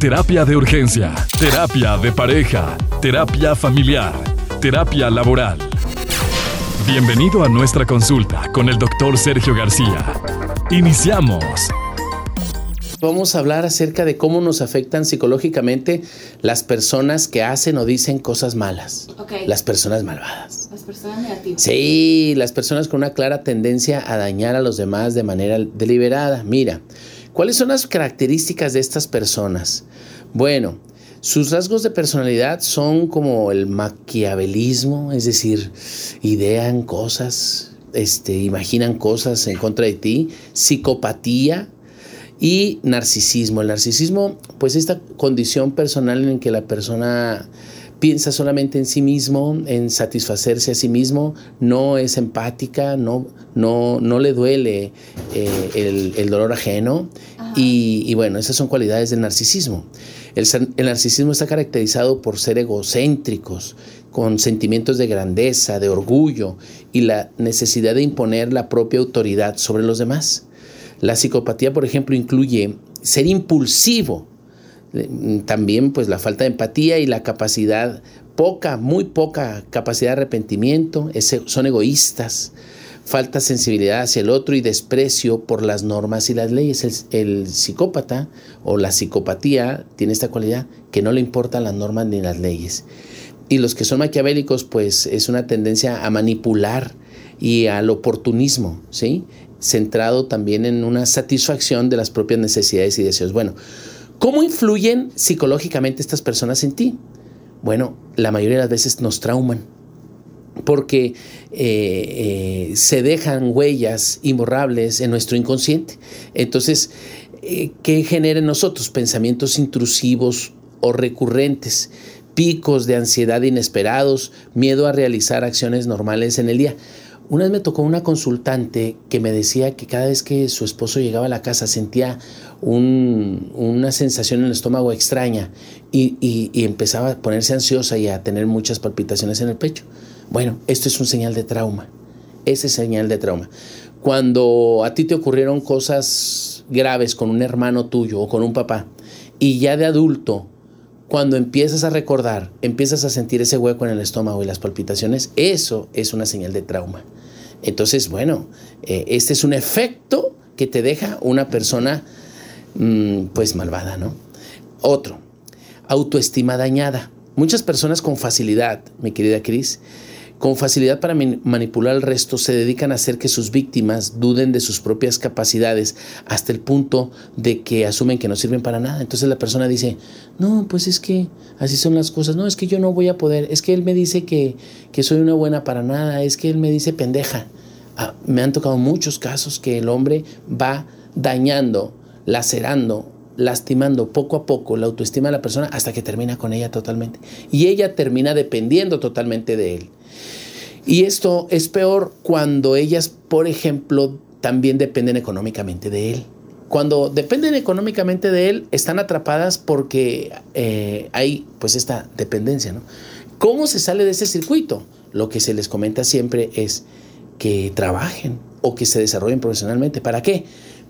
Terapia de urgencia, terapia de pareja, terapia familiar, terapia laboral. Bienvenido a nuestra consulta con el doctor Sergio García. Iniciamos. Vamos a hablar acerca de cómo nos afectan psicológicamente las personas que hacen o dicen cosas malas. Las personas malvadas. Las personas negativas. Sí, las personas con una clara tendencia a dañar a los demás de manera deliberada. Mira, ¿Cuáles son las características de estas personas? Bueno, sus rasgos de personalidad son como el maquiavelismo, es decir, idean cosas, este, imaginan cosas en contra de ti, psicopatía y narcisismo. El narcisismo, pues esta condición personal en que la persona piensa solamente en sí mismo, en satisfacerse a sí mismo, no es empática, no, no, no le duele eh, el, dolor ajeno. Y, bueno, esas son cualidades del narcisismo. El, el, narcisismo está caracterizado por ser egocéntricos, con sentimientos de grandeza, de orgullo y la necesidad de imponer la propia autoridad sobre los demás. La psicopatía, por ejemplo, incluye ser impulsivo, también pues la falta de empatía y la capacidad, poca, muy poca capacidad de arrepentimiento, son egoístas, falta sensibilidad hacia el otro y desprecio por las normas y las leyes. El, psicópata o la psicopatía tiene esta cualidad que no le importan las normas ni las leyes. Y los que son maquiavélicos, pues es una tendencia a manipular y al oportunismo, ¿sí? Centrado también en una satisfacción de las propias necesidades y deseos. Bueno, ¿Cómo influyen psicológicamente estas personas en ti? Bueno, la mayoría de las veces nos trauman porque eh, eh, se dejan huellas imborrables en nuestro inconsciente. Entonces, eh, ¿qué genera en nosotros? Pensamientos intrusivos o recurrentes, picos de ansiedad inesperados, miedo a realizar acciones normales en el día. Una vez me tocó una consultante que me decía que cada vez que su esposo llegaba a la casa sentía una sensación en el estómago extraña y, empezaba a ponerse ansiosa y a tener muchas palpitaciones en el pecho. Bueno, esto es un señal de trauma. Ese es señal de trauma. Cuando a ti te ocurrieron cosas graves con un hermano tuyo o con un papá y ya de adulto, cuando empiezas a recordar, empiezas a sentir ese hueco en el estómago y las palpitaciones, eso es una señal de trauma. Entonces, bueno, eh, este es un efecto que te deja una persona mm, pues malvada, ¿no? Otro, autoestima dañada. Muchas personas con facilidad, mi querida Cris, con facilidad para manipular al resto, se dedican a hacer que sus víctimas duden de sus propias capacidades hasta el punto de que asumen que no sirven para nada. Entonces la persona dice, no, pues es que así son las cosas, no, es que yo no voy a poder, es que él me dice que, que soy una buena para nada, es que él me dice pendeja. Ah, me han tocado muchos casos que el hombre va dañando, lacerando, lastimando poco a poco la autoestima de la persona hasta que termina con ella totalmente. Y ella termina dependiendo totalmente de él. Y esto es peor cuando ellas, por ejemplo, también dependen económicamente de él. Cuando dependen económicamente de él, están atrapadas porque eh, hay pues esta dependencia. ¿no? ¿Cómo se sale de ese circuito? Lo que se les comenta siempre es que trabajen o que se desarrollen profesionalmente. ¿Para qué?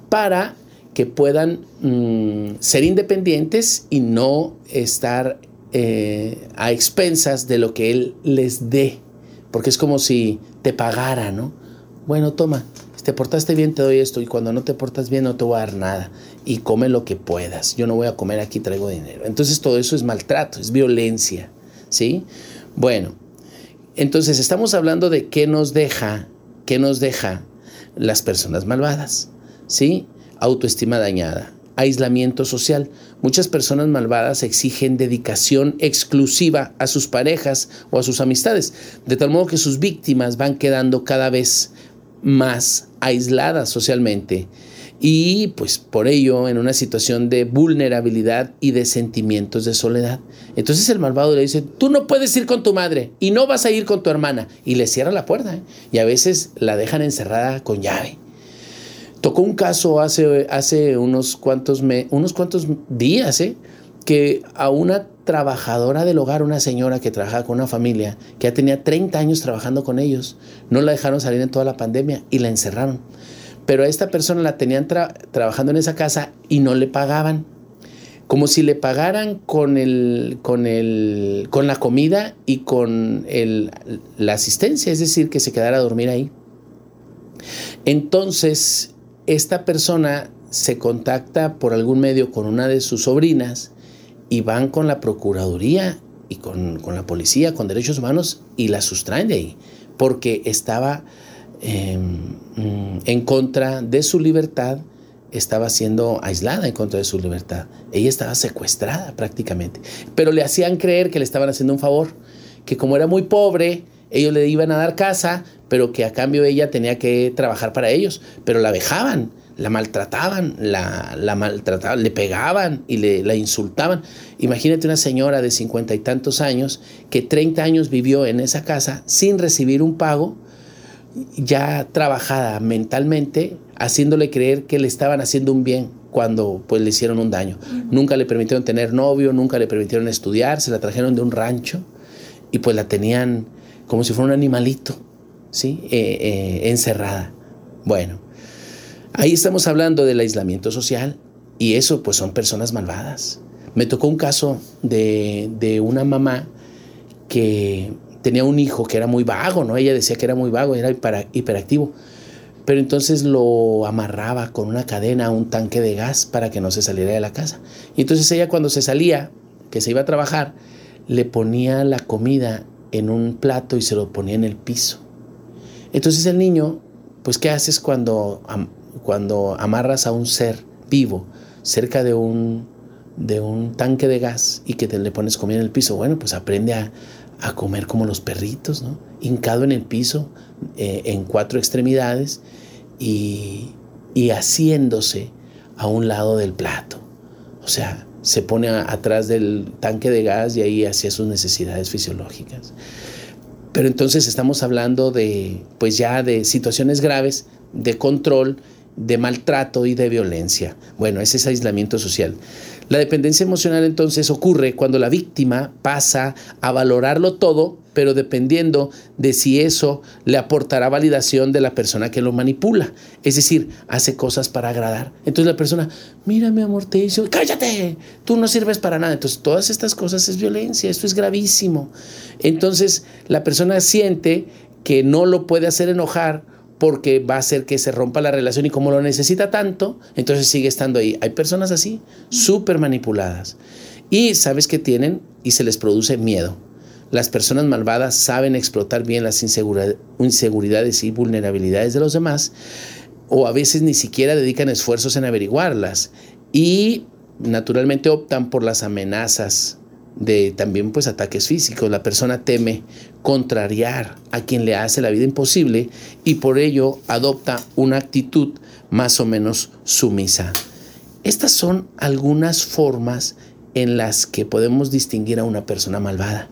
Para que puedan mm, ser independientes y no estar eh, a expensas de lo que él les dé porque es como si te pagara, ¿no? Bueno, toma, si te portaste bien te doy esto y cuando no te portas bien no te voy a dar nada y come lo que puedas. Yo no voy a comer aquí, traigo dinero. Entonces todo eso es maltrato, es violencia, ¿sí? Bueno, entonces estamos hablando de qué nos deja, qué nos deja las personas malvadas, ¿sí? Autoestima dañada, aislamiento social. Muchas personas malvadas exigen dedicación exclusiva a sus parejas o a sus amistades, de tal modo que sus víctimas van quedando cada vez más aisladas socialmente y pues por ello en una situación de vulnerabilidad y de sentimientos de soledad. Entonces el malvado le dice, tú no puedes ir con tu madre y no vas a ir con tu hermana y le cierra la puerta ¿eh? y a veces la dejan encerrada con llave. Tocó un caso hace, hace unos, cuantos unos cuantos días, ¿eh? que a una trabajadora del hogar, una señora que trabajaba con una familia, que ya tenía 30 años trabajando con ellos, no la dejaron salir en toda la pandemia y la encerraron. Pero a esta persona la tenían trabajando en esa casa y no le pagaban. como si le pagaran con, el, con, el, con la comida y con el, la asistencia, es decir, que se quedara a dormir ahí. Entonces, esta persona se contacta por algún medio con una de sus sobrinas y van con la Procuraduría y con, la policía, con derechos humanos, y la sustraen de ahí, porque estaba em, en contra de su libertad estaba siendo aislada en contra de su libertad. Ella estaba secuestrada prácticamente. Pero le hacían creer que le estaban haciendo un favor, que como era muy pobre, ellos le iban a dar casa, pero que a cambio ella tenía que trabajar para ellos. Pero la vejaban, la maltrataban, la, la maltrataban, le pegaban y le, la insultaban. Imagínate una señora de cincuenta y tantos años que 30 años vivió en esa casa sin recibir un pago, ya trabajada mentalmente, haciéndole creer que le estaban haciendo un bien cuando pues le hicieron un daño. Nunca le permitieron tener novio, nunca le permitieron estudiar, se la trajeron de un rancho y pues la tenían como si fuera un animalito, ¿sí? Eh, eh, encerrada. Bueno, ahí estamos hablando del aislamiento social y eso pues son personas malvadas. Me tocó un caso de, de una mamá que tenía un hijo que era muy vago, ¿no? Ella decía que era muy vago, era hiperactivo pero entonces lo amarraba con una cadena a un tanque de gas para que no se saliera de la casa. Y entonces ella cuando se salía, que se iba a trabajar, le ponía la comida en un plato y se lo ponía en el piso. Entonces el niño, pues ¿qué haces cuando, cuando amarras a un ser vivo cerca de un, de un tanque de gas y que te le pones comida en el piso? Bueno, pues aprende a, a comer como los perritos, ¿no? Hincado en el piso, eh, en cuatro extremidades y, y, haciéndose a un lado del plato. O sea, se pone atrás del tanque de gas y ahí hacía sus necesidades fisiológicas. Pero entonces estamos hablando de, pues ya de situaciones graves, de control, de maltrato y de violencia. Bueno, ese es aislamiento social. La dependencia emocional entonces ocurre cuando la víctima pasa a valorarlo todo, pero dependiendo de si eso le aportará validación de la persona que lo manipula. Es decir, hace cosas para agradar. Entonces la persona, mira mi amor, te dice, cállate, tú no sirves para nada. Entonces todas estas cosas es violencia, esto es gravísimo. Entonces la persona siente que no lo puede hacer enojar porque va a hacer que se rompa la relación y como lo necesita tanto, entonces sigue estando ahí. Hay personas así, súper manipuladas. Y sabes que tienen y se les produce miedo. Las personas malvadas saben explotar bien las inseguridades y vulnerabilidades de los demás o a veces ni siquiera dedican esfuerzos en averiguarlas y naturalmente optan por las amenazas de también pues ataques físicos. La persona teme contrariar a quien le hace la vida imposible y por ello adopta una actitud más o menos sumisa. Estas son algunas formas en las que podemos distinguir a una persona malvada.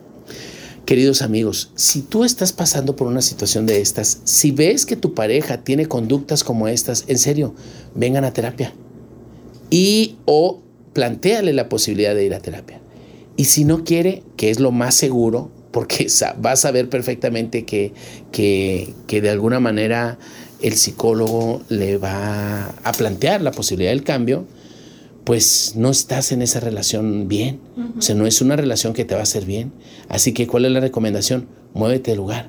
Queridos amigos, si tú estás pasando por una situación de estas, si ves que tu pareja tiene conductas como estas, en serio, vengan a terapia. Y o planteale la posibilidad de ir a terapia. Y si no quiere, que es lo más seguro, porque va a saber perfectamente que, que, de alguna manera el psicólogo le va a plantear la posibilidad del cambio, pues no estás en esa relación bien. O sea, no es una relación que te va a hacer bien. Así que, ¿cuál es la recomendación? Muévete del lugar.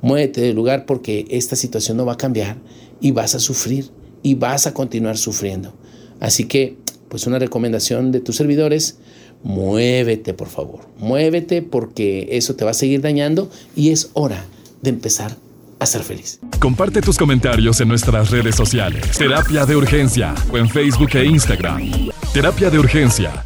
Muévete del lugar porque esta situación no va a cambiar y vas a sufrir y vas a continuar sufriendo. Así que, pues una recomendación de tus servidores, muévete por favor, muévete porque eso te va a seguir dañando y es hora de empezar a ser feliz. Comparte tus comentarios en nuestras redes sociales. Terapia de Urgencia o en Facebook e Instagram. Terapia de Urgencia